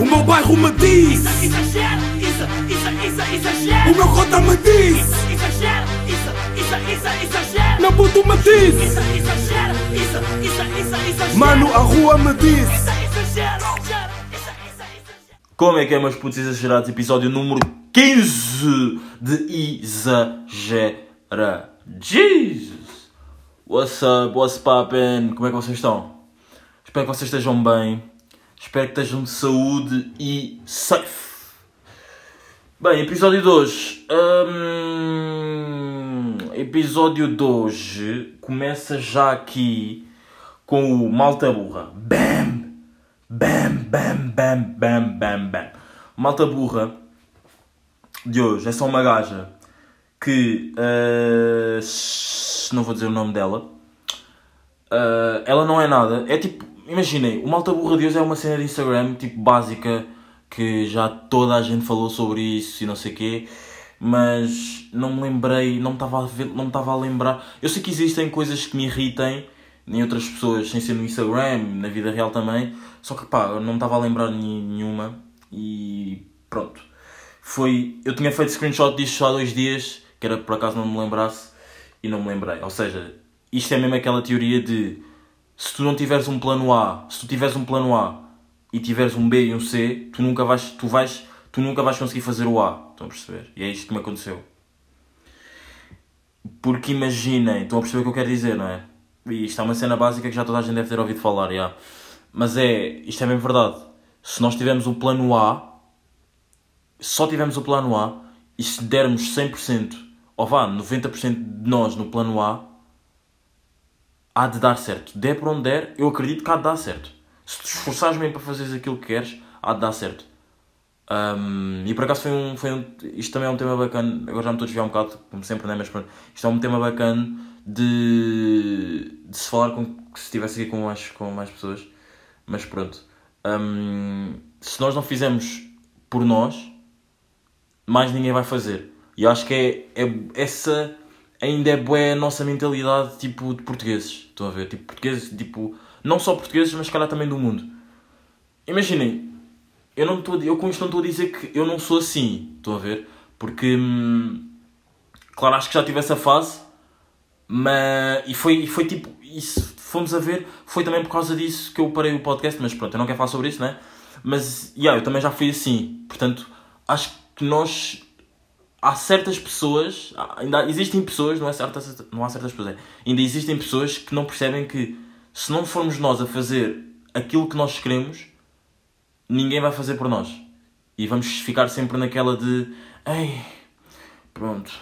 O meu bairro me diz Isso, exagero, isso, isso, isso, exagero. O meu cota me diz Isso, exagero, isso, isso, isso, exagero. Meu puto me diz Isso, exagero, isso, isso, isso, exagero. Mano, a rua me diz exagero, isso, exagero. Como é que é, meus putos exagerados? Episódio número 15 de Exagera. Jesus! What's up? What's poppin'? Como é que vocês estão? Espero que vocês estejam bem. Espero que estejam de saúde e safe. Bem, episódio de hoje. Hum, episódio de hoje começa já aqui com o Malta Burra. Bam! Bam, bam, bam, bam, bam, bam. Malta burra de hoje é só uma gaja que. eh, não vou dizer o nome dela. Eh, ela não é nada. É tipo. Imaginem, o Malta burra de hoje é uma cena de Instagram tipo básica que já toda a gente falou sobre isso e não sei o quê. Mas não me lembrei, não me estava a não estava a lembrar. Eu sei que existem coisas que me irritem em outras pessoas, sem ser no Instagram, na vida real também. Só que pá, eu não me estava a lembrar nenhuma e pronto. Foi. Eu tinha feito screenshot disto há dois dias, que era por acaso não me lembrasse e não me lembrei. Ou seja, isto é mesmo aquela teoria de se tu não tiveres um plano A, se tu tiveres um plano A e tiveres um B e um C, tu nunca vais, tu vais, tu nunca vais conseguir fazer o A. Estão a perceber? E é isto que me aconteceu. Porque imaginem, estão a perceber o que eu quero dizer, não é? E isto é uma cena básica que já toda a gente deve ter ouvido falar, já. Mas é, isto é mesmo verdade. Se nós tivermos o plano A, só tivermos o plano A, e se dermos 100%, ou vá, 90% de nós no plano A, há de dar certo. Der para onde der, eu acredito que há de dar certo. Se te esforçares mesmo para fazeres aquilo que queres, há de dar certo. Um, e por acaso foi um, foi um. Isto também é um tema bacana. Agora já me estou a desviar um bocado, como sempre, né? Mas pronto. Isto é um tema bacana de, de se falar com. Se estivesse aqui com mais, com mais pessoas. Mas pronto. Um, se nós não fizermos por nós, mais ninguém vai fazer. E eu acho que é, é essa ainda é boa a nossa mentalidade tipo de portugueses. Estão a ver? Tipo, portugueses, tipo, não só portugueses, mas cara também do mundo. Imaginem, eu, não estou, eu com isto não estou a dizer que eu não sou assim. Estão a ver? Porque, hum, claro, acho que já tive essa fase, mas, e foi, foi tipo, isso, fomos a ver, foi também por causa disso que eu parei o podcast, mas pronto, eu não quero falar sobre isso, né? Mas, yeah, eu também já fui assim. Portanto, acho que nós há certas pessoas, ainda existem pessoas, não, é certas, não há certas pessoas, é, ainda existem pessoas que não percebem que se não formos nós a fazer aquilo que nós queremos, ninguém vai fazer por nós. E vamos ficar sempre naquela de ei, pronto,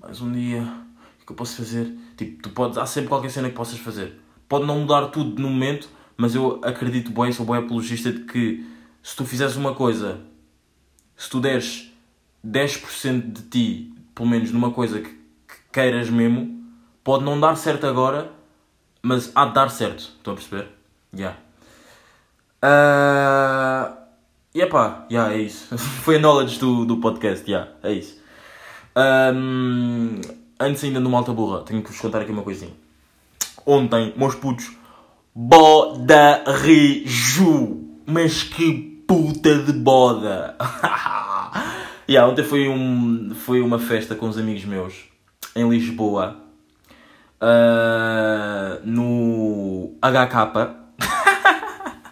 mais um dia, o que é eu posso fazer? Tipo, tu podes, há sempre qualquer cena que possas fazer. Pode não mudar tudo no momento, mas eu acredito bem, sou bem apologista de que se tu fizeres uma coisa, se tu deres 10% de ti, pelo menos numa coisa que, que queiras mesmo, pode não dar certo agora, mas há de dar certo. Estão a perceber? Yeah. Ah, e epá, yeah, é isso. Foi a knowledge do, do podcast, yeah, é isso. Ahm, antes ainda no Malta Burra, tenho que vos contar aqui uma coisinha. Ontem, meus putos, boda riju. Mas que puta de boda. yeah, ontem foi, um, foi uma festa com os amigos meus em Lisboa. ah, no HK.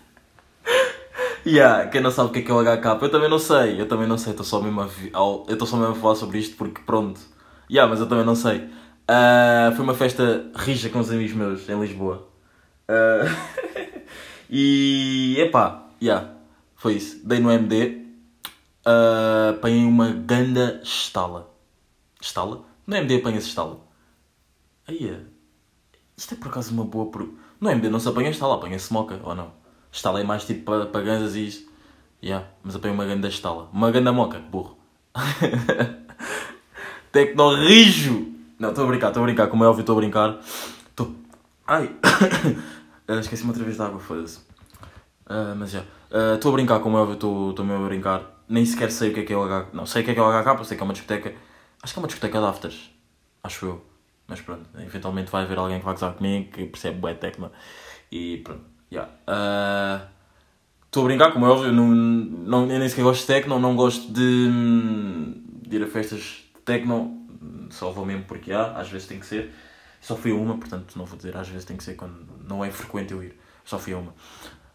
Yeah, quem não sabe o que é, que é o HK, eu também não sei, eu também não sei, estou só mesmo a, eu estou só mesmo a falar sobre isto porque pronto. Yeah, mas eu também não sei. Ah, foi uma festa rija com os amigos meus em Lisboa. Ah, e epá, yeah, foi isso. Dei no MD, ah, apanhei uma ganda estala. Estala? No MD apanha-se estala. Aí, isto é por acaso uma boa pro... No MD não se apanha estala, apanha-se moca, ou não? Estala é mais tipo para pa ganzas e isso. Yeah, mas apanha uma ganda estala. Uma ganda moca, burro. Tecnorrijo! Não, estou a brincar, estou a brincar, como é óbvio, estou a brincar. Estou... Ai! Ah, Esqueci-me outra vez de água, foda-se. Ah, mas já. Ah, Estou a brincar, como é óbvio, estou mesmo a brincar. Nem sequer sei o que é que é o HK. Não, sei o que é que é o HK, sei que é uma discoteca. Acho que é uma discoteca de afters. Acho eu. Mas pronto, eventualmente vai haver alguém que vai gozar comigo, que percebe bué tecno. E pronto, yeah. Ah, Estou a brincar, como é óbvio, não, não, nem sequer gosto de techno, não gosto de, hum, de ir a festas de techno, só vou mesmo porque há, às vezes tem que ser. Só fui a uma, portanto não vou dizer às vezes tem que ser quando não é frequente eu ir, só fui a uma.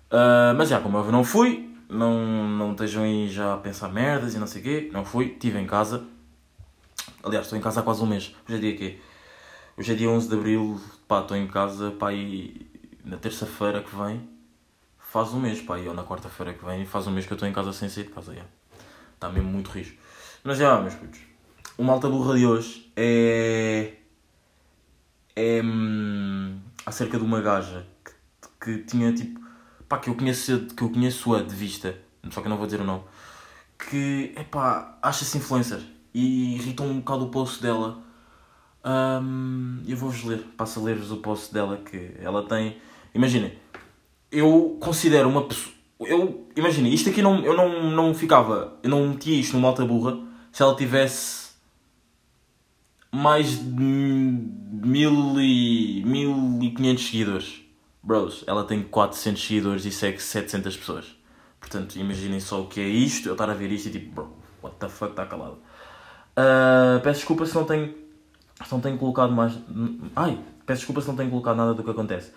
Ah, mas já, como é óbvio, não fui, não, não estejam aí já a pensar merdas e não sei o quê, não fui, estive em casa. Aliás, estou em casa há quase um mês, hoje é dia quê? Hoje é dia 11 de Abril, pá, estou em casa, pá, e na terça-feira que vem faz um mês, pá, e ou na quarta-feira que vem faz um mês que eu estou em casa sem sair de casa, já. Está mesmo muito rijo. Mas já, meus putos, o malta burra de hoje é... é... hum, acerca de uma gaja que, que tinha, tipo, pá, que eu conheço, que eu conheço a de vista, só que eu não vou dizer o nome, que, é pá, acha-se influencer e irritou um bocado o post dela. Hum, eu vou-vos ler, passo a ler-vos o post dela que ela tem. Imaginem, eu considero uma pessoa. Eu, imaginem, isto aqui não, eu não, não ficava. Eu não metia isto numa alta burra se ela tivesse mais de mil e, mil e quinhentos seguidores. Bros, ela tem 400 seguidores e segue 700 pessoas. Portanto, imaginem só o que é isto. Eu estar a ver isto e tipo, bro, what the fuck, está calado. Ah, peço desculpa se não tenho, se não tenho colocado mais. Ai, peço desculpa se não tenho colocado nada do que acontece.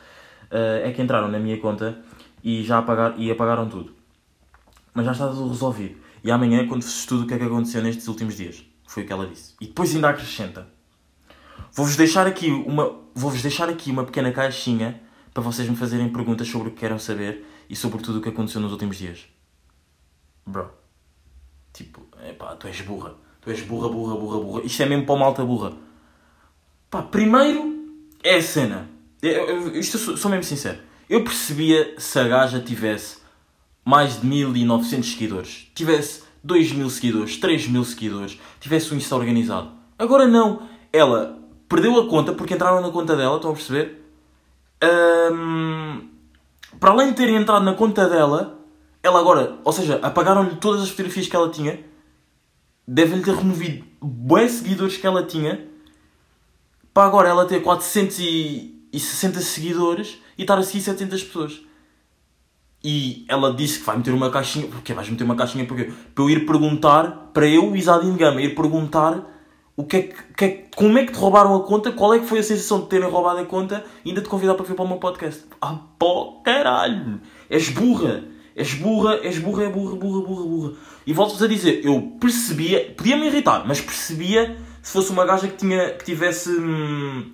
Ah, é que entraram na minha conta e já apagar, e apagaram tudo. Mas já está tudo resolvido. E amanhã, quando se estuda o que é que aconteceu nestes últimos dias, foi o que ela disse. E depois ainda acrescenta. Vou-vos deixar aqui uma, vou-vos deixar aqui uma pequena caixinha para vocês me fazerem perguntas sobre o que querem saber e sobre tudo o que aconteceu nos últimos dias. Bro. Tipo, epá, tu és burra. Tu és burra, burra, burra, burra. Isto é mesmo para uma alta burra. Pá, primeiro é a cena. Eu, eu- isto sou, sou mesmo sincero. Eu percebia se a gaja tivesse mais de 1900 seguidores, tivesse 2000 seguidores, 3000 seguidores, tivesse um Insta organizado. Agora não. Ela perdeu a conta porque entraram na conta dela, estão a perceber? Ahm, para além de terem entrado na conta dela, ela agora, ou seja, apagaram-lhe todas as fotografias que ela tinha, devem-lhe ter removido bué seguidores que ela tinha, para agora ela ter 460 seguidores e estar a seguir 700 pessoas. E ela disse que vai meter uma caixinha. Porquê? Vais meter uma caixinha porquê? Para eu ir perguntar, para eu, Isadine Gama, ir perguntar o que é que, que é como é que te roubaram a conta, qual é que foi a sensação de terem roubado a conta e ainda te convidar para vir para o meu podcast. Ah, pô, caralho! És burra! És burra, és burra, é burra, burra, burra, burra. E volto-vos a dizer, eu percebia, podia-me irritar, mas percebia se fosse uma gaja que, tinha, que tivesse. hum,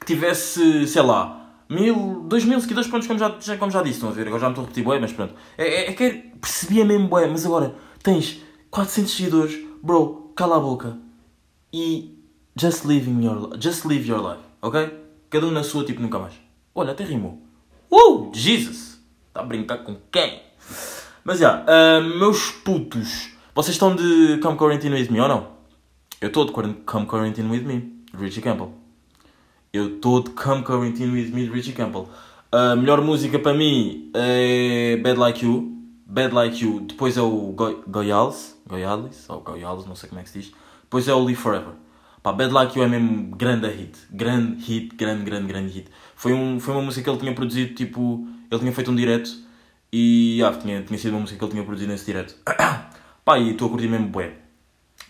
que tivesse, sei lá, mil, dois mil seguidores, pronto, como já, já- como já disse, estão a ver, agora já me estou a repetir bué, mas pronto. É, é, é que percebia mesmo bué, mas agora tens 400 seguidores, bro, cala a boca e just living your, just live your life, ok? Cada um na sua, tipo, nunca mais. Olha, até rimou. Uh, Jesus! Está a brincar com quem? Mas já, ah, meus putos, vocês estão de Come Quarantine With Me ou não? Eu estou de Come Quarantine With Me, Richie Campbell. Eu estou de Come Quarantine With Me, Richie Campbell. A melhor música para mim é Bad Like You. Bad Like You. Depois é o Go. Goyales? Ou Goyals, não sei como é que se diz. Depois é o Live Forever. Pá, Bad Like You é mesmo grande hit. Grande hit, grande, grande, grande hit. Foi, um, foi uma música que ele tinha produzido, tipo... Ele tinha feito um direto. E, ah, tinha, tinha sido uma música que ele tinha produzido nesse direto. Pá, e estou a curtir mesmo bué.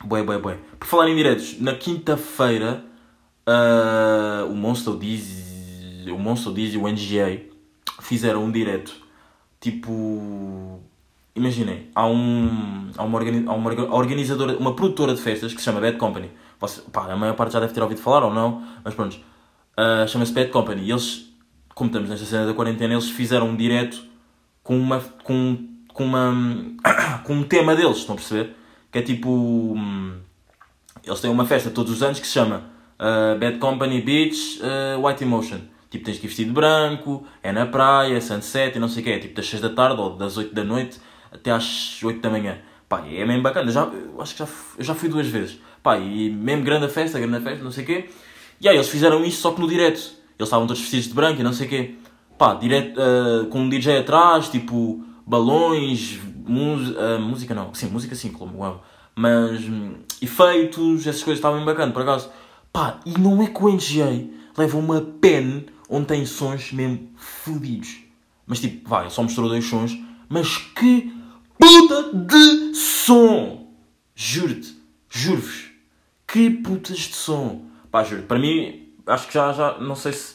Bué, bué, bué. Por falar em diretos, na quinta-feira, ah, o Monster Dizzy, o Monster Dizzy e o NGA fizeram um direto. Tipo, imaginem, há, um, há, uma, há uma orga- organizadora, uma produtora de festas que se chama Bad Company. Você, pá, a maior parte já deve ter ouvido falar ou não, mas pronto. Ah, Chama-se Bad Company. E eles, como estamos nesta cena da quarentena, eles fizeram um direto com uma com, com uma com um tema deles, estão a perceber? Que é tipo hum, eles têm uma festa todos os anos que se chama uh, Bad Company Beach uh, White Emotion. Tipo, tens que ir vestido de branco, é na praia, sunset e não sei o quê. É tipo das 6 da tarde ou das 8 da noite até às 8 da manhã. Pá, é mesmo bacana. Já, eu acho que já, eu já fui duas vezes. Pá, e mesmo grande festa, grande festa, não sei o quê. E aí eles fizeram isso só que no direto. Eles estavam todos vestidos de branco e não sei o quê. Pá, direto, uh, com um DJ atrás, tipo, balões, uh, música não. Sim, música sim, como. Mas hum, efeitos, essas coisas estavam bem bacana, por acaso. Pá, e não é que o NGA leva uma pen onde tem sons mesmo fodidos. Mas tipo, vai, só mostrou dois sons, Mas que puta de som! Juro-te, juro-vos. Que putas de som! Pá, juro, para mim, acho que já, já, não sei se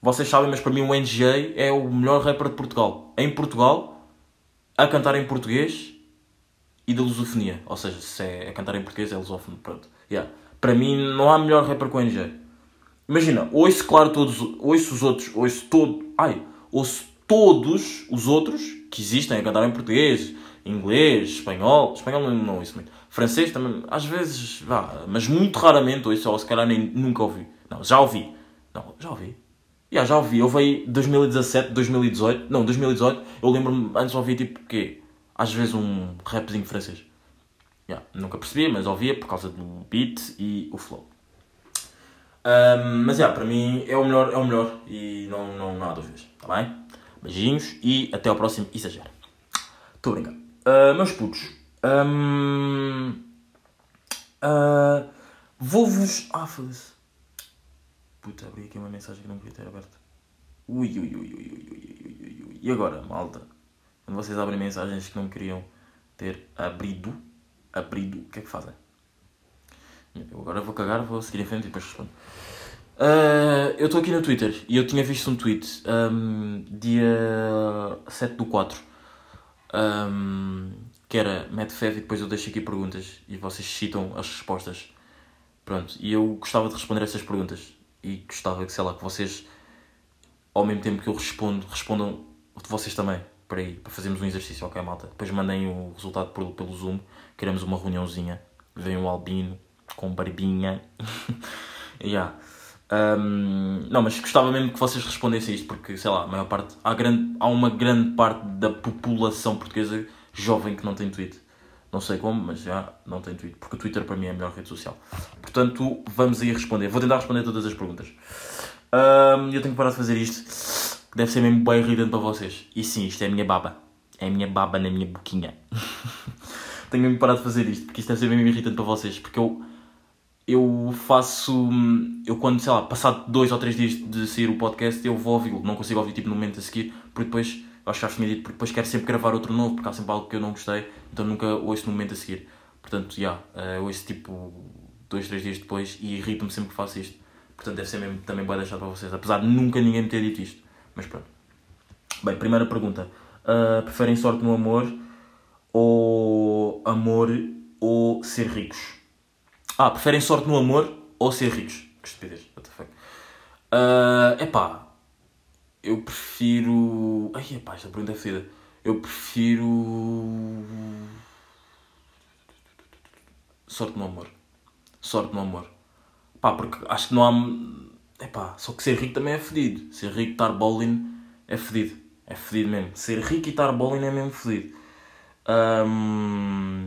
vocês sabem, mas para mim o NGA é o melhor rapper de Portugal. Em Portugal, a cantar em português e da lusofonia. Ou seja, se é a cantar em português é lusófono, pronto. Yeah. Para mim não há melhor rapper que o NGA. Imagina, ouço claro todos, ouço os outros, ouço todo, ai, ouço todos os outros que existem a cantar em português, inglês, espanhol, espanhol não, ouço muito, francês também, às vezes, vá, mas muito raramente ouço, ou se calhar nem, nunca ouvi. Não, já ouvi. Não, já ouvi. Yeah, já ouvi, eu veio 2017, 2018, não, 2018, eu lembro-me, antes ouvi tipo, quê? Às vezes um rapzinho francês. Yeah, nunca percebia, mas ouvia por causa do beat e o flow. Um, mas, yeah, para mim é o melhor, é o melhor e não, não, não há dúvidas, tá bem? Beijinhos e até ao próximo Exagero. Estou a brincar. Uh, meus putos, um, uh, ah, vou-vos. Ah, foda-se. Puta, abri aqui uma mensagem que não queria ter aberto. Ui, ui, ui, ui, ui, ui, ui, ui. E agora, malta? Quando vocês abrem mensagens que não queriam ter abrido, abrido, o que é que fazem? Eu agora vou cagar, vou seguir em frente e depois respondo. Uh, eu estou aqui no Twitter e eu tinha visto um tweet um, dia 7 do 4 um, que era Medvedev e depois eu deixo aqui perguntas e vocês citam as respostas. Pronto, e eu gostava de responder essas perguntas e gostava que, sei lá, que vocês, ao mesmo tempo que eu respondo, respondam de vocês também, para aí, para fazermos um exercício, ok, malta? Depois mandem o resultado pelo, pelo Zoom, queremos uma reuniãozinha, vem o Albino com barbinha, yeah. Um, não, mas gostava mesmo que vocês respondessem isto, porque, sei lá, a maior parte, há, grande, há uma grande parte da população portuguesa jovem que não tem tweet. Não sei como, mas já não tem Twitter, porque o Twitter para mim é a melhor rede social. Portanto, vamos aí responder. Vou tentar responder todas as perguntas. Um, eu tenho que parar de fazer isto, que deve ser mesmo bem irritante para vocês. E sim, isto é a minha baba. É a minha baba na minha boquinha. tenho que parar de fazer isto, porque isto deve ser mesmo irritante para vocês. Porque eu, eu faço. Eu quando, sei lá, passado dois ou três dias de sair o podcast, eu vou ouvi-lo. Não consigo ouvir tipo no momento a seguir, porque depois eu acho que já tinha dito, porque depois quero sempre gravar outro novo, porque há sempre algo que eu não gostei, então nunca ouço no momento a seguir. Portanto, já, yeah, uh, ouço tipo dois, três dias depois e irrito-me sempre que faço isto. Portanto, deve ser mesmo também bem deixado para vocês, apesar de nunca ninguém me ter dito isto. Mas pronto. Bem, primeira pergunta. Uh, preferem sorte no amor ou amor ou ser ricos? Ah, preferem sorte no amor ou ser ricos? Que estupidez, what the fuck. Uh, epá, eu prefiro. Ai, epá, esta pergunta é fedida. Eu prefiro. Sorte no amor. Sorte no amor. Pá, porque acho que não há. Epá, só que ser rico também é fedido. Ser rico estar bowling é fedido. É fedido mesmo. Ser rico e estar bowling é mesmo fedido. Um...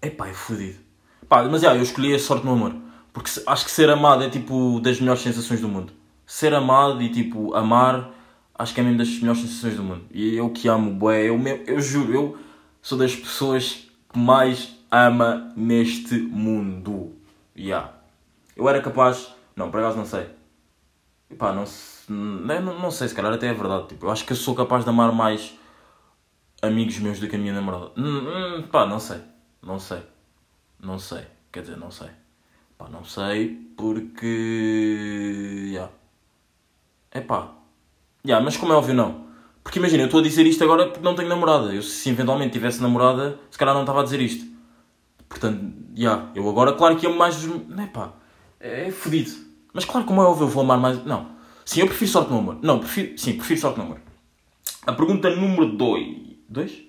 Epá, é fedido. Pá, mas já, eu escolhi a sorte no amor. Porque acho que ser amado é tipo das melhores sensações do mundo ser amado e tipo, amar, acho que é mesmo das melhores sensações do mundo. E eu que amo, bué, eu, eu juro, eu sou das pessoas que mais ama neste mundo. Yeah. Eu era capaz, não, por acaso não sei. Pá, não, não, não sei, se calhar até é verdade. Tipo, eu acho que eu sou capaz de amar mais amigos meus do que a minha namorada. Hum, hum, pá, não sei. Não sei. Não sei. Quer dizer, não sei. Pá, não sei porque. Yeah. É pá. Yeah, mas como é óbvio, não. Porque imagina, eu estou a dizer isto agora porque não tenho namorada. Eu, se eventualmente tivesse namorada, se calhar não estava a dizer isto. Portanto, já. Yeah, eu agora, claro que amo mais. Não é pá. É, é fodido. Mas claro, como é óbvio, eu vou amar mais. Não. Sim, eu prefiro sorte no amor. Não, prefiro. Sim, prefiro sorte no amor. A pergunta número 2. 2?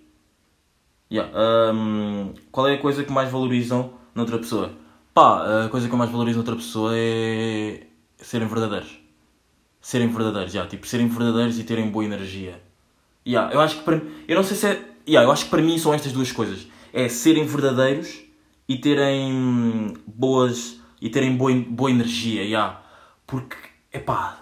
Yeah. Um, qual é a coisa que mais valorizam noutra pessoa? Pá, a coisa que eu mais valorizo noutra pessoa é serem verdadeiros serem verdadeiros, já, tipo, serem verdadeiros e terem boa energia. Yeah, eu acho que para eu não sei se é, yeah, eu acho que para mim são estas duas coisas. É serem verdadeiros e terem boas e terem boa, boa energia, yeah. Porque, epá,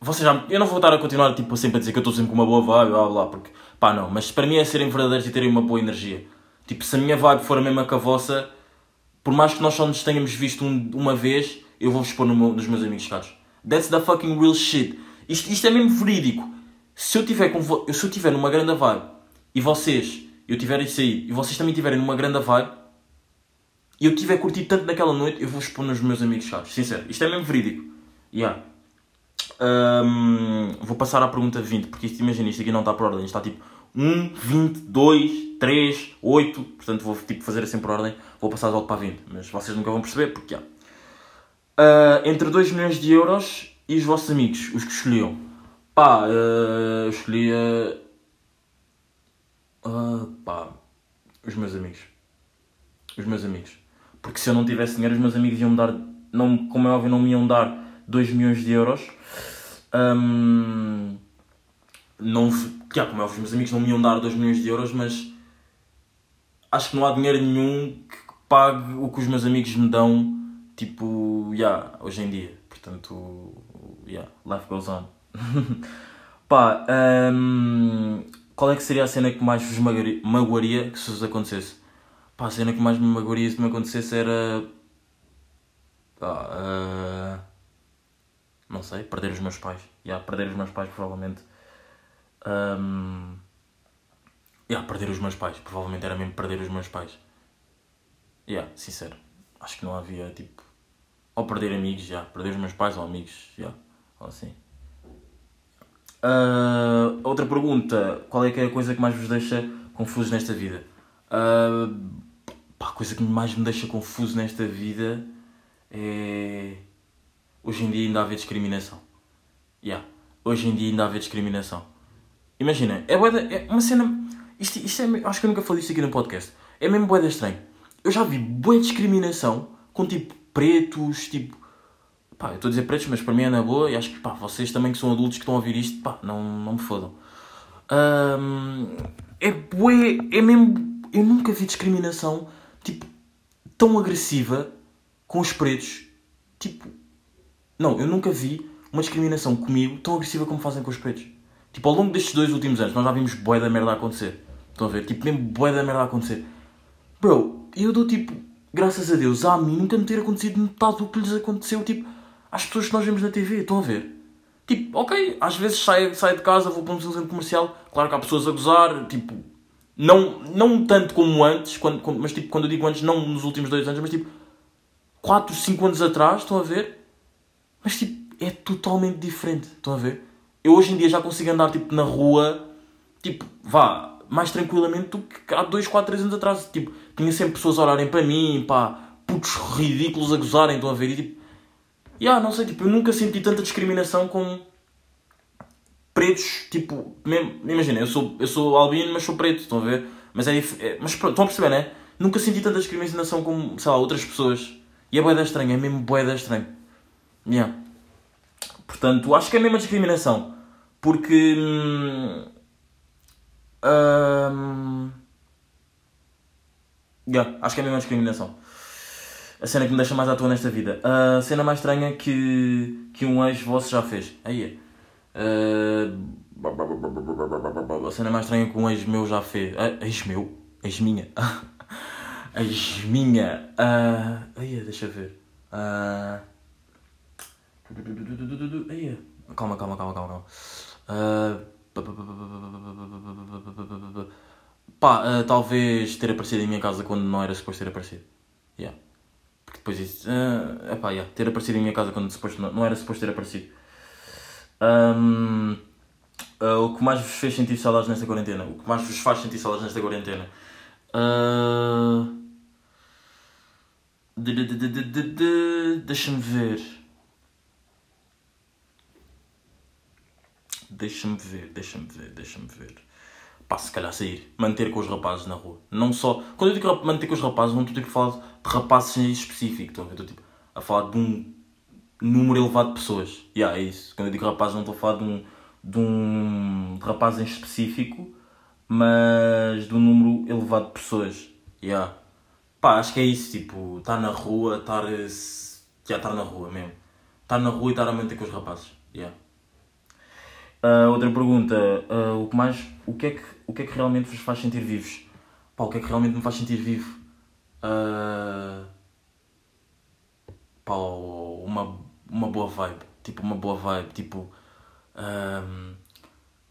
vocês já, eu não vou estar a continuar tipo sempre a dizer que eu estou sempre com uma boa vibe, blá blá, porque, pá, não, mas para mim é serem verdadeiros e terem uma boa energia. Tipo, se a minha vibe for a mesma que a vossa, por mais que nós só nos tenhamos visto um, uma vez, eu vou-vos pôr no meu, nos meus amigos caros. That's the fucking real shit. Isto, isto é mesmo verídico. Se eu tiver, com se eu tiver numa grande vibe e vocês, eu tiver isso aí, e vocês também tiverem numa grande vibe, e eu tiver curtido tanto naquela noite, eu vou expor nos meus amigos chaves. Sincero, isto é mesmo verídico. Yeah. Hum, vou passar à pergunta 20, porque isto, imagina, isto aqui não está por ordem, isto está tipo 1, 20, 2, 3, 8, portanto vou tipo, fazer assim por ordem, vou passar logo para a 20, mas vocês nunca vão perceber porque há. Ah, entre 2 milhões de euros e os vossos amigos, os que escolhiam. Pá, ah, eu escolhia. ah, pá, os meus amigos. Os meus amigos. Porque se eu não tivesse dinheiro, os meus amigos iam me dar, não, como é óbvio, não me iam dar 2 milhões de euros. Hum, não, já, como é os meus amigos não me iam dar 2 milhões de euros, mas acho que não há dinheiro nenhum que pague o que os meus amigos me dão, tipo, yeah, hoje em dia. Portanto, yeah, life goes on. Pá, hum, qual é que seria a cena que mais vos magoaria, que se vos acontecesse? Pá, a cena que mais me magoaria se me acontecesse era. Ah, não sei, perder os meus pais. Yeah, perder os meus pais, provavelmente. Um, yeah, perder os meus pais. Provavelmente era mesmo perder os meus pais. Yeah, sincero. Acho que não havia tipo. Ou perder amigos, já. Perder os meus pais ou amigos, já. Ou assim. Ah, outra pergunta. Qual é que é a coisa que mais vos deixa confusos nesta vida? Ah, pá, a coisa que mais me deixa confuso nesta vida é. Hoje em dia ainda haver discriminação. Yeah. Hoje em dia ainda haver discriminação. Imagina, é, bué da- é uma cena. Isto, isto é, acho que eu nunca falei isto aqui no podcast. É mesmo boeda estranho. Eu já vi boa discriminação com tipo pretos, tipo. Pá, eu estou a dizer pretos, mas para mim é na boa e acho que pá, vocês também que são adultos que estão a ouvir isto, pá, não, não me fodam. É bué, é mesmo. Eu nunca vi discriminação tipo tão agressiva com os pretos. Tipo, não, eu nunca vi uma discriminação comigo tão agressiva como fazem com os pretos. Tipo, ao longo destes dois últimos anos, nós já vimos bué da merda acontecer. Estão a ver? Tipo, mesmo bué da merda acontecer. Bro, eu dou tipo, graças a Deus, a mim nunca me ter acontecido metade do que lhes aconteceu, tipo, às pessoas que nós vemos na TV. Estão a ver? Tipo, ok, às vezes saio, saio de casa, vou para um centro comercial, claro que há pessoas a gozar, tipo, não, não tanto como antes, quando- mas tipo, quando eu digo antes, não nos últimos dois anos, mas tipo, 4, 5 anos atrás, estão a ver? Mas tipo, é totalmente diferente. Estão a ver? Eu hoje em dia já consigo andar tipo na rua, tipo, vá, mais tranquilamente do que há 2, 4, 3 anos atrás. Tipo, tinha sempre pessoas a olharem para mim, pá, putos ridículos a gozarem, estão a ver? E tipo, yeah, não sei, tipo, eu nunca senti tanta discriminação com pretos, tipo, mesmo, imagina, eu sou, eu sou albino, mas sou preto, estão a ver? Mas é, é mas pronto, estão a perceber, né? Nunca senti tanta discriminação como, sei lá, outras pessoas. E é boeda estranho, é mesmo boeda estranho. Yeah. Portanto, acho que é a discriminação. Porque. hum, hum, yeah, acho que é a discriminação. A cena que me deixa mais à toa nesta vida. A cena mais estranha que, que um ex vosso já fez. Aí é. Uh, a cena mais estranha que um ex meu já fez. Ah, ex meu? Ex minha. ex minha. Uh, aí é, deixa ver. Ah, Calma, calma, calma, calma, calma. Ah, Pá, ah, talvez ter aparecido em minha casa quando não era suposto ter aparecido. Yeah. Porque depois isso. ah, epá, yeah, ter aparecido em minha casa quando suposto, não, não era suposto ter aparecido. Ahm, ah, o que mais vos fez sentir saudades nesta quarentena? O que mais vos faz sentir saudades nesta quarentena? De- Deixa-me ver. Deixa-me ver, deixa-me ver, deixa-me ver. Pá, se calhar sair. Manter com os rapazes na rua. Não só. Quando eu digo manter com os rapazes, não estou tipo a falar de rapazes em específico. Estou, estou tipo a falar de um número elevado de pessoas. Yeah, é isso. Quando eu digo rapazes, não estou a falar de um, de um de rapazes em específico, mas de um número elevado de pessoas. Yeah. Pá, acho que é isso. Tipo, estar na rua, estar. eh, se- Já estar na rua mesmo. Estar na rua e estar a manter com os rapazes. Yeah. Ah, outra pergunta, ah, o, que mais, o, que é que, o que é que realmente vos faz sentir vivos? Pá, o que é que realmente me faz sentir vivo? Ah, pá, uma, uma boa vibe, tipo uma boa vibe, tipo ahm,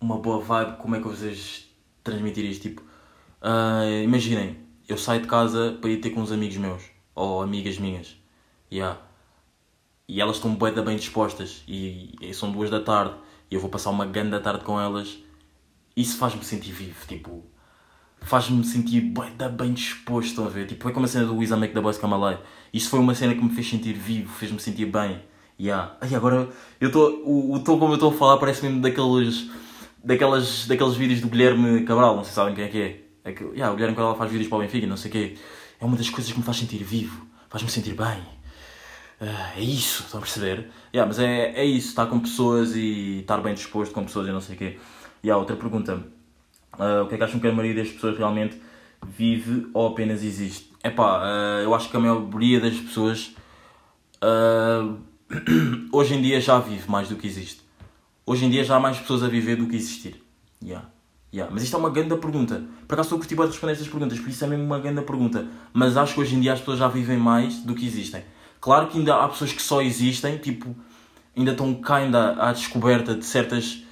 uma boa vibe, como é que eu vos transmitir isto? Tipo, ah, imaginem, eu saio de casa para ir ter com uns amigos meus, ou amigas minhas, yeah. e elas estão bem, bem dispostas, e, e são duas da tarde, e eu vou passar uma grande da tarde com elas, isso faz-me sentir vivo, tipo, faz-me sentir bem, bem disposto, estão a ver? Tipo, é como a cena do Make the Boys Alive. Isso foi uma cena que me fez sentir vivo, fez-me sentir bem. Yeah. Agora, eu estou, o, o tom como eu estou a falar parece mesmo daqueles, daquelas, daqueles vídeos do Guilherme Cabral, não sei se sabem quem é que é. é que, yeah, o Guilherme Cabral faz vídeos para o Benfica, não sei o quê. É uma das coisas que me faz sentir vivo, faz-me sentir bem. Ah, é isso, estão a perceber? Yeah, mas é, é isso, estar com pessoas e estar bem disposto com pessoas e não sei o quê. E yeah, outra pergunta. Uh, o que é que acham que a maioria das pessoas realmente vive ou apenas existe? Epá, uh, eu acho que a maioria das pessoas uh, hoje em dia já vive mais do que existe. Hoje em dia já há mais pessoas a viver do que existir. Yeah. Yeah. Mas isto é uma grande pergunta. Por acaso estou a curtir de responder estas perguntas, por isso é mesmo uma grande pergunta. Mas acho que hoje em dia as pessoas já vivem mais do que existem. Claro que ainda há pessoas que só existem, tipo, ainda estão cá ainda à descoberta de certas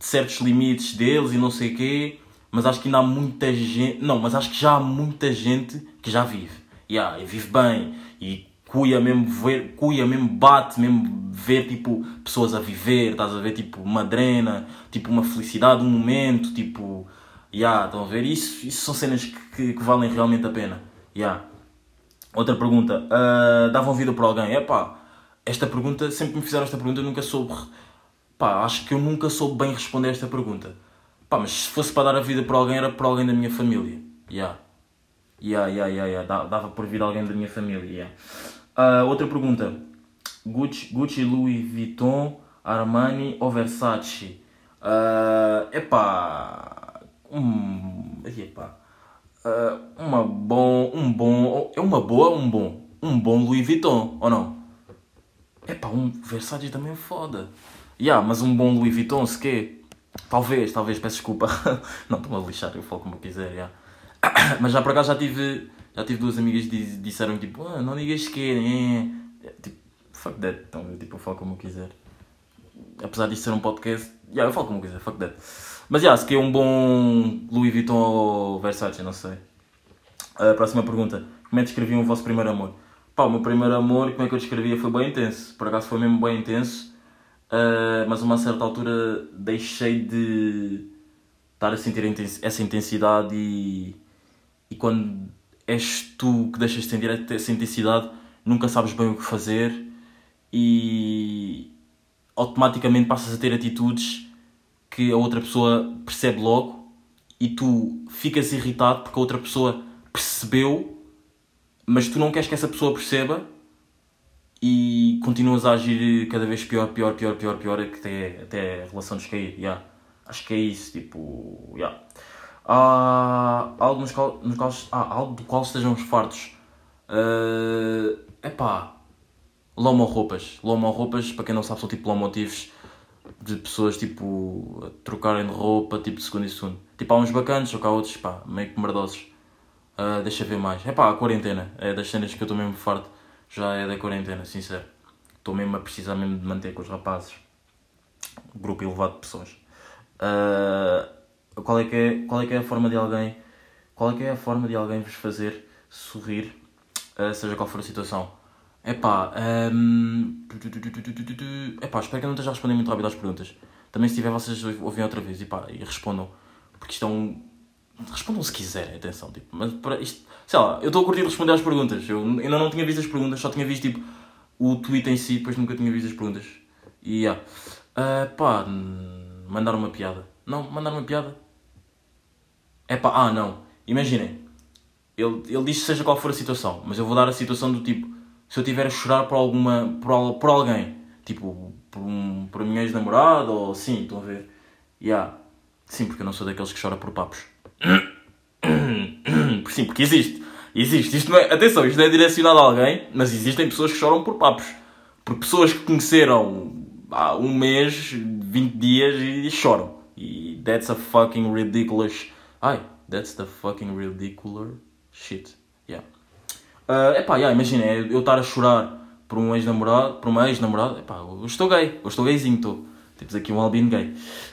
de certos limites deles e não sei o quê, mas acho que ainda há muita gente. Não, mas acho que já há muita gente que já vive. Yeah, vive bem. E cuia mesmo ver, cuia mesmo, bate mesmo ver tipo pessoas a viver, estás a ver tipo uma drena, tipo uma felicidade, um momento, tipo. Yeah, estão a ver? Isso, isso são cenas que, que, que valem realmente a pena. Yeah. Outra pergunta. Uh, davam vida para alguém? É esta pergunta, sempre me fizeram esta pergunta, eu nunca soube Pá, acho que eu nunca soube bem responder esta pergunta. Pá, mas se fosse para dar a vida para alguém, era para alguém da minha família. Yeah. Yeah, yeah, yeah, yeah. Dava por vir alguém da minha família. Yeah. Uh, outra pergunta. Gucci, Gucci, Louis Vuitton, Armani ou Versace? Uh, epá. Um, epá. Uh, uma bom, um bom. É uma boa um bom? Um bom Louis Vuitton, ou não? Epá, um Versace também é foda. Yeah, mas um bom Louis Vuitton, se quê? Talvez, talvez, peço desculpa. não, estou-me a lixar, eu falo como eu quiser, yeah. Mas já por acaso já tive, já tive duas amigas que disseram tipo, ah, não digas que é. Tipo, fuck that. Então, eu, tipo, eu falo como eu quiser. Apesar disto ser um podcast, yeah, eu falo como quiser, fuck that. Mas yeah, se quer um bom Louis Vuitton ou Versace, não sei. A próxima pergunta. Como é que descreviam o vosso primeiro amor? Pá, o meu primeiro amor, como é que eu descrevia? Foi bem intenso. Por acaso foi mesmo bem intenso. Uh, mas a uma certa altura deixei de estar a sentir essa intensidade e, e quando és tu que deixas de sentir essa intensidade nunca sabes bem o que fazer e automaticamente passas a ter atitudes que a outra pessoa percebe logo e tu ficas irritado porque a outra pessoa percebeu mas tu não queres que essa pessoa perceba e continuas a agir cada vez pior, pior, pior, pior, pior, até, até a relação descair. Yeah. Acho que é isso, tipo. Yeah. Há algo, nos qual, nos quais, ah, algo do qual estejam os fartos. Uh, epá. Lomo roupas. Lomo roupas, para quem não sabe, são tipo lomotivos de pessoas tipo trocarem de roupa, tipo de segundo e segundo. Tipo, há uns bacanas, ou há outros, pá, meio que merdosos. Uh, deixa ver mais. É pá, a quarentena. É das cenas que eu estou mesmo farto já é da quarentena, sincero. Estou mesmo a precisar mesmo de manter com os rapazes. Grupo elevado de pessoas. Uh, qual, é que é, qual é que é a forma de alguém. Qual é que é a forma de alguém vos fazer sorrir, uh, seja qual for a situação? Epá, um, epá, espero que eu não esteja a responder muito rápido às perguntas. Também se tiver vocês ouvem outra vez e, pá, e respondam. Porque isto é um. Respondam se quiserem, atenção. Tipo, mas para isto, sei lá, eu estou a curtir responder às perguntas. Eu ainda não tinha visto as perguntas, só tinha visto tipo o tweet em si, depois nunca tinha visto as perguntas. E yeah. Uh, pá, mandar uma piada. Não, mandar uma piada. É pá, ah não. Imaginem. Ele, ele diz seja qual for a situação, mas eu vou dar a situação do tipo, se eu tiver a chorar por alguma. por, por alguém. Tipo, por, um, por minha ex-namorada ou sim, estão a ver? Yeah. Sim, porque eu não sou daqueles que chora por papos. Sim, porque existe. Existe. Isto não é, atenção, isto não é direcionado a alguém, mas existem pessoas que choram por papos. Por pessoas que conheceram há um mês, 20 dias e choram. E that's a fucking ridiculous. Ai, that's the fucking ridiculous shit. Uh, epá, yeah, imagina, eu estar a chorar por um ex-namorado, por uma ex-namorada, epá, eu estou gay, eu estou gayzinho, estou. Temos aqui um albino gay.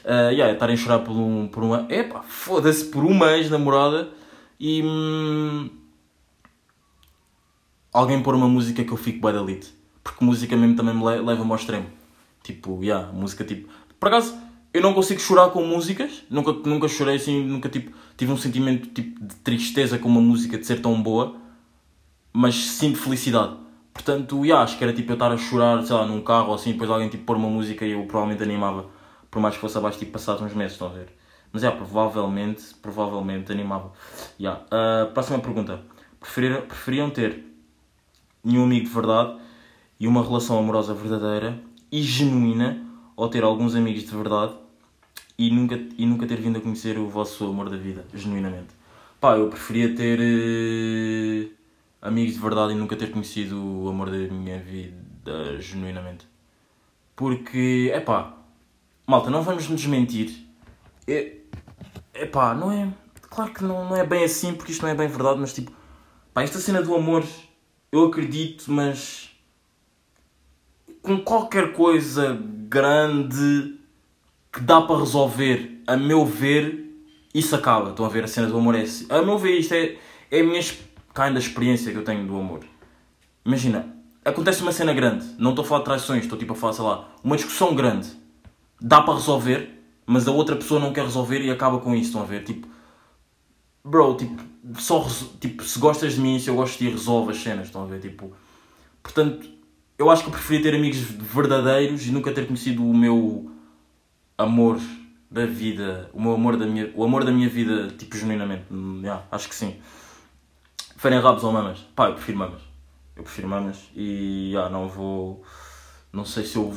Uh, yeah, estarem a chorar por um. Por uma, epá, foda-se, por uma ex-namorada e. hum, alguém pôr uma música que eu fico bem da. Porque música mesmo também me le- leva-me ao extremo. Tipo, yeah, música tipo. Por acaso, eu não consigo chorar com músicas. Nunca, nunca chorei assim, nunca tipo, tive um sentimento tipo, de tristeza com uma música de ser tão boa. Mas sinto felicidade. Portanto, yeah, acho que era tipo eu estar a chorar, sei lá, num carro ou assim, depois alguém tipo pôr uma música e eu provavelmente animava. Por mais que fosse abaixo, tipo, passados uns meses, estão a ver? Mas é, provavelmente, provavelmente animava. Yeah. Uh, próxima pergunta. Preferir, preferiam ter nenhum amigo de verdade e uma relação amorosa verdadeira e genuína ou ter alguns amigos de verdade e nunca, e nunca ter vindo a conhecer o vosso amor da vida, genuinamente. Pá, eu preferia ter eh, amigos de verdade e nunca ter conhecido o amor da minha vida, genuinamente. Porque, é pá, malta, não vamos nos mentir. É, epá, não é. Claro que não, não é bem assim, porque isto não é bem verdade, mas tipo, pá, esta cena do amor, eu acredito, mas com qualquer coisa grande que dá para resolver, a meu ver, isso acaba. Estão a ver a cena do amor é assim. A meu ver, isto é, é a minha kind of experiência que eu tenho do amor. Imagina, acontece uma cena grande, não estou a falar de traições, estou tipo a falar, sei lá, uma discussão grande. Dá para resolver, mas a outra pessoa não quer resolver e acaba com isso, estão a ver? Tipo, bro, tipo, só tipo, se gostas de mim, se eu gosto de ti, resolve as cenas, estão a ver? Tipo, portanto, eu acho que eu preferia ter amigos verdadeiros e nunca ter conhecido o meu amor da vida, o meu amor da minha, o amor da minia vida, tipo, genuinamente. Hum, yeah, acho que sim. Preferem rabos ou mamas? Pá, eu prefiro mamas. Eu prefiro mamas e yeah, não vou. Não sei se eu.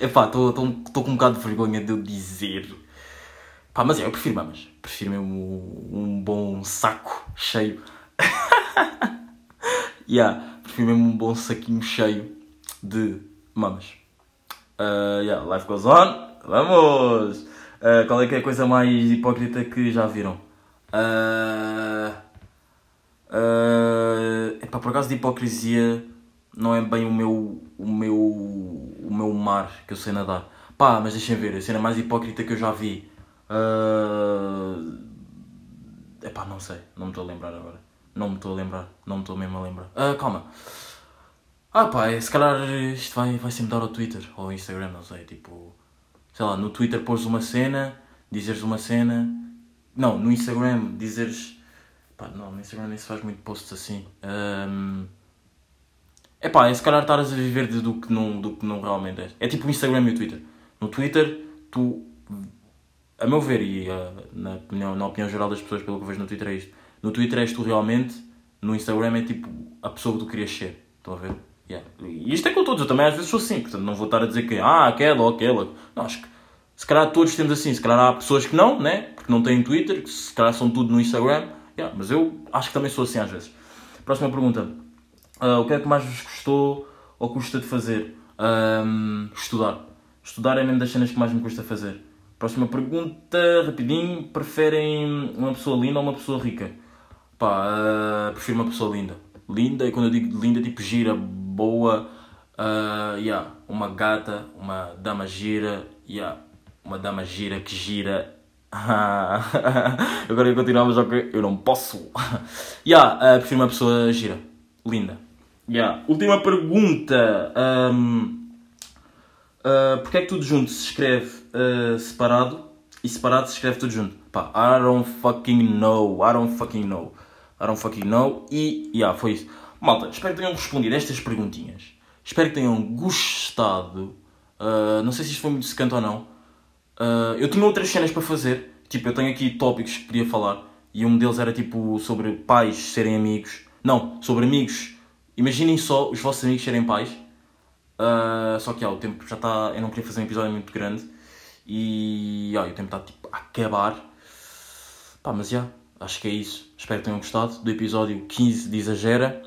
Epá, estou com um bocado de vergonha de eu dizer. Pá, mas é, eu prefiro mamas. Prefiro mesmo um bom saco cheio. yeah, prefiro mesmo um bom saquinho cheio de mamas. Uh, yeah, life goes on. Vamos! Uh, qual é que é a coisa mais hipócrita que já viram? Uh, uh, epá, por acaso de hipocrisia não é bem o meu, o meu, o meu mar que eu sei nadar. Pá, mas deixem ver, a cena mais hipócrita que eu já vi. Uh, epá, não sei, não me estou a lembrar agora. Não me estou a lembrar, não me estou mesmo a lembrar. Ah, calma. Ah pá, é, se calhar isto vai, vai sempre dar ao Twitter ou ao Instagram, não sei, tipo... Sei lá, no Twitter pôres uma cena, dizeres uma cena... Não, no Instagram dizeres... Pá, não, no Instagram nem se faz muito posts assim. Ahm, É pá, é se calhar estares a viver do que, não, do que não realmente és. É tipo o Instagram e o Twitter. No Twitter, tu... A meu ver, e ah, na, opinião, na opinião geral das pessoas, pelo que eu vejo no Twitter é isto. No Twitter és tu realmente, no Instagram é tipo a pessoa que tu querias ser. Estão a ver? Yeah. E isto é com todos, eu também às vezes sou assim, portanto não vou estar a dizer que ah, aquela ou aquela. Não, acho que se calhar todos temos assim, se calhar há pessoas que não, né? Porque não têm Twitter, se calhar são tudo no Instagram. Yeah, mas eu acho que também sou assim às vezes. Próxima pergunta. Ah, o que é que mais vos gostou ou custa de fazer? Ahm, estudar. Estudar é mesmo das cenas que mais me custa fazer. Próxima pergunta, rapidinho. Preferem uma pessoa linda ou uma pessoa rica? Pá, ah, prefiro uma pessoa linda. Linda, e quando eu digo linda, tipo gira, boa. ah, yeah, uma gata, uma dama gira. Yeah, uma dama gira que gira. Agora já que eu não posso. yeah, ah, prefiro uma pessoa gira, linda. Yeah. Última pergunta. Um, uh, Porquê é que tudo junto se escreve uh, separado e separado se escreve tudo junto? Pá, I don't fucking know. I don't fucking know. I don't fucking know. E, yeah, foi isso. Malta, espero que tenham respondido estas perguntinhas. Espero que tenham gostado. Uh, não sei se isto foi muito secante ou não. Uh, eu tinha outras cenas para fazer. Tipo, eu tenho aqui tópicos que podia falar. E um deles era tipo sobre pais serem amigos. Não, sobre amigos. Imaginem só os vossos amigos serem pais. Uh, só que ah, o tempo já está. Eu não queria fazer um episódio muito grande. E ah, o tempo está tipo a acabar. Pá, mas já, acho que é isso. Espero que tenham gostado do episódio 15 de Exagera.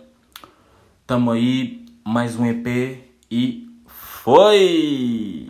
Tamo aí, mais um EP e foi!